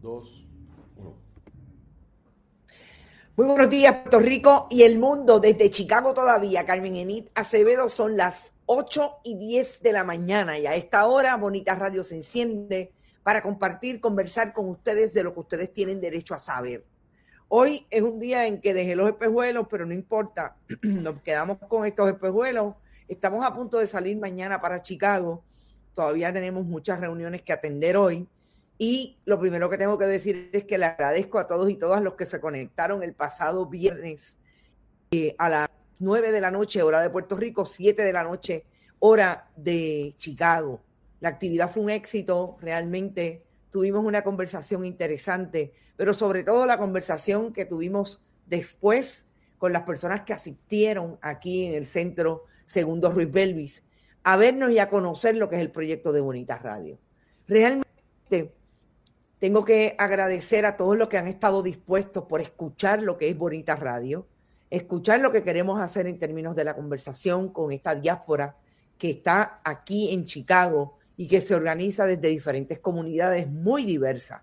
dos, uno. Muy buenos días, Puerto Rico y el mundo, desde Chicago todavía. Carmen Enid Acevedo, son las 8 y 10 de la mañana y a esta hora Bonita Radio se enciende para compartir, conversar con ustedes de lo que ustedes tienen derecho a saber. Hoy es un día en que dejé los espejuelos, pero no importa, nos quedamos con estos espejuelos. Estamos a punto de salir mañana para Chicago. Todavía tenemos muchas reuniones que atender hoy y lo primero que tengo que decir es que le agradezco a todos y todas los que se conectaron el pasado viernes eh, a las 9 de la noche, hora de Puerto Rico, 7 de la noche, hora de Chicago. La actividad fue un éxito, realmente tuvimos una conversación interesante, pero sobre todo la conversación que tuvimos después con las personas que asistieron aquí en el centro Segundo Ruiz Belvis a vernos y a conocer lo que es el proyecto de Bonita Radio. Realmente tengo que agradecer a todos los que han estado dispuestos por escuchar lo que es Bonita Radio, escuchar lo que queremos hacer en términos de la conversación con esta diáspora que está aquí en Chicago y que se organiza desde diferentes comunidades muy diversas.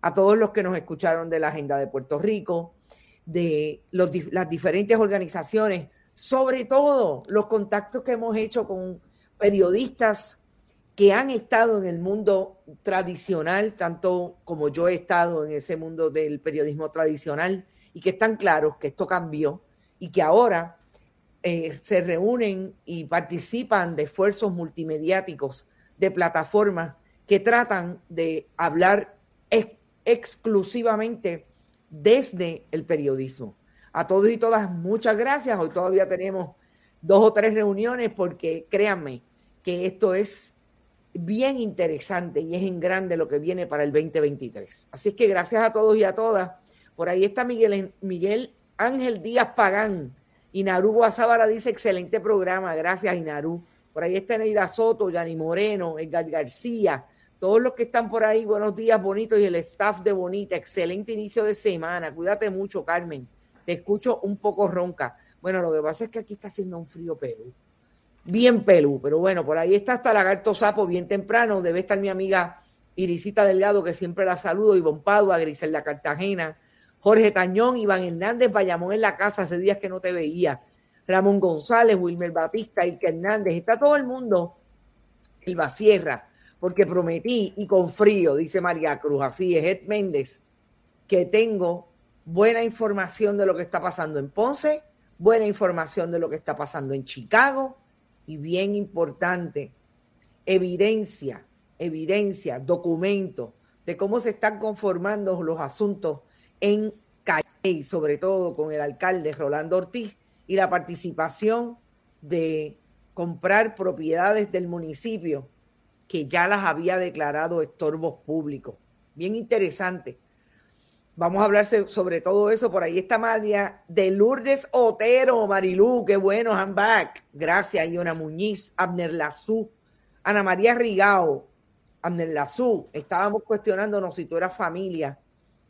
A todos los que nos escucharon de la Agenda de Puerto Rico, de las diferentes organizaciones, sobre todo los contactos que hemos hecho con periodistas que han estado en el mundo tradicional, tanto como yo he estado en ese mundo del periodismo tradicional, y que están claros que esto cambió y que ahora eh, se reúnen y participan de esfuerzos multimediáticos, de plataformas que tratan de hablar exclusivamente desde el periodismo. A todos y todas, muchas gracias. Hoy todavía tenemos dos o tres reuniones porque créanme que esto es bien interesante y es en grande lo que viene para el 2023. Así es que gracias a todos y a todas. Por ahí está Miguel, Miguel Ángel Díaz Pagán. Inaru Guasábara dice, excelente programa. Gracias, Inaru. Por ahí está Neida Soto, Yani Moreno, Edgar García, todos los que están por ahí, buenos días, bonitos, y el staff de Bonita, excelente inicio de semana. Cuídate mucho, Carmen. Te escucho un poco ronca. Bueno, lo que pasa es que aquí está haciendo un frío Perú bien pelú, pero bueno, por ahí está hasta Lagarto Sapo bien temprano, debe estar mi amiga Irisita Delgado, que siempre la saludo, Ivonne Padua, Griselda Cartagena, Jorge Tañón, Iván Hernández, Bayamón en la casa, hace días que no te veía, Ramón González, Wilmer Batista, Ike Hernández, está todo el mundo, Elba Sierra, porque prometí y con frío, dice María Cruz, así es, Ed Méndez, que tengo buena información de lo que está pasando en Ponce, buena información de lo que está pasando en Chicago, y bien importante, evidencia, evidencia, documento de cómo se están conformando los asuntos en Calle, sobre todo con el alcalde Rolando Ortiz y la participación de comprar propiedades del municipio que ya las había declarado estorbos públicos. Bien interesante. Vamos a hablar sobre todo eso. Por ahí está María de Lourdes Otero, Marilú, qué bueno, I'm back. Gracias, Iona Muñiz, Abner Lazú, Ana María Rigao, Abner Lazú. Estábamos cuestionándonos si tú eras familia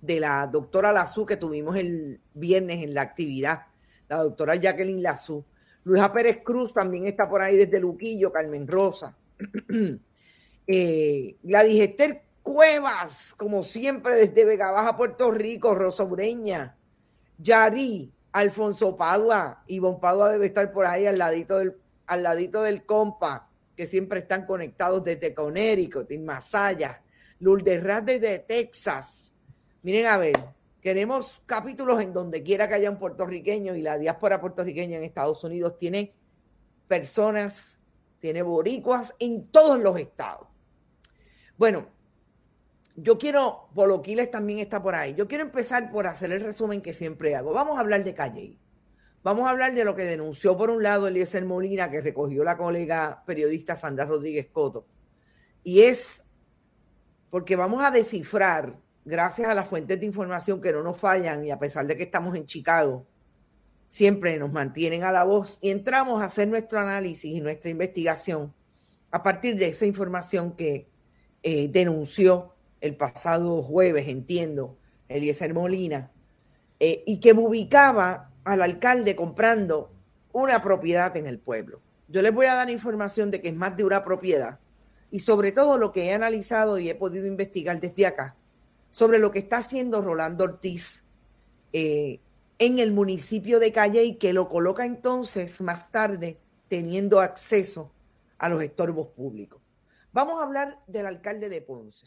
de la doctora Lazú que tuvimos el viernes en la actividad, la doctora Jacqueline Lazú. Luisa Pérez Cruz también está por ahí desde Luquillo, Carmen Rosa. eh, Gladys Esther Cuevas, como siempre, desde Vega Baja, Puerto Rico, Rosa Ureña, Yari, Alfonso Padua, Ivonne Padua debe estar por ahí al ladito del, al ladito del compa, que siempre están conectados desde Connecticut, en Masaya, Lourdes desde Texas. Miren a ver, queremos capítulos en donde quiera que haya un puertorriqueño y la diáspora puertorriqueña en Estados Unidos tiene personas, tiene boricuas en todos los estados. Bueno, yo quiero, Poloquiles también está por ahí. Yo quiero empezar por hacer el resumen que siempre hago. Vamos a hablar de Calle. Vamos a hablar de lo que denunció por un lado Eliezer Molina, que recogió la colega periodista Sandra Rodríguez Coto. Y es porque vamos a descifrar, gracias a las fuentes de información que no nos fallan y a pesar de que estamos en Chicago, siempre nos mantienen a la voz y entramos a hacer nuestro análisis y nuestra investigación a partir de esa información que eh, denunció el pasado jueves, entiendo, Eliezer Molina, eh, y que ubicaba al alcalde comprando una propiedad en el pueblo. Yo les voy a dar información de que es más de una propiedad y sobre todo lo que he analizado y he podido investigar desde acá, sobre lo que está haciendo Rolando Ortiz eh, en el municipio de Calle y que lo coloca entonces más tarde teniendo acceso a los estorbos públicos. Vamos a hablar del alcalde de Ponce.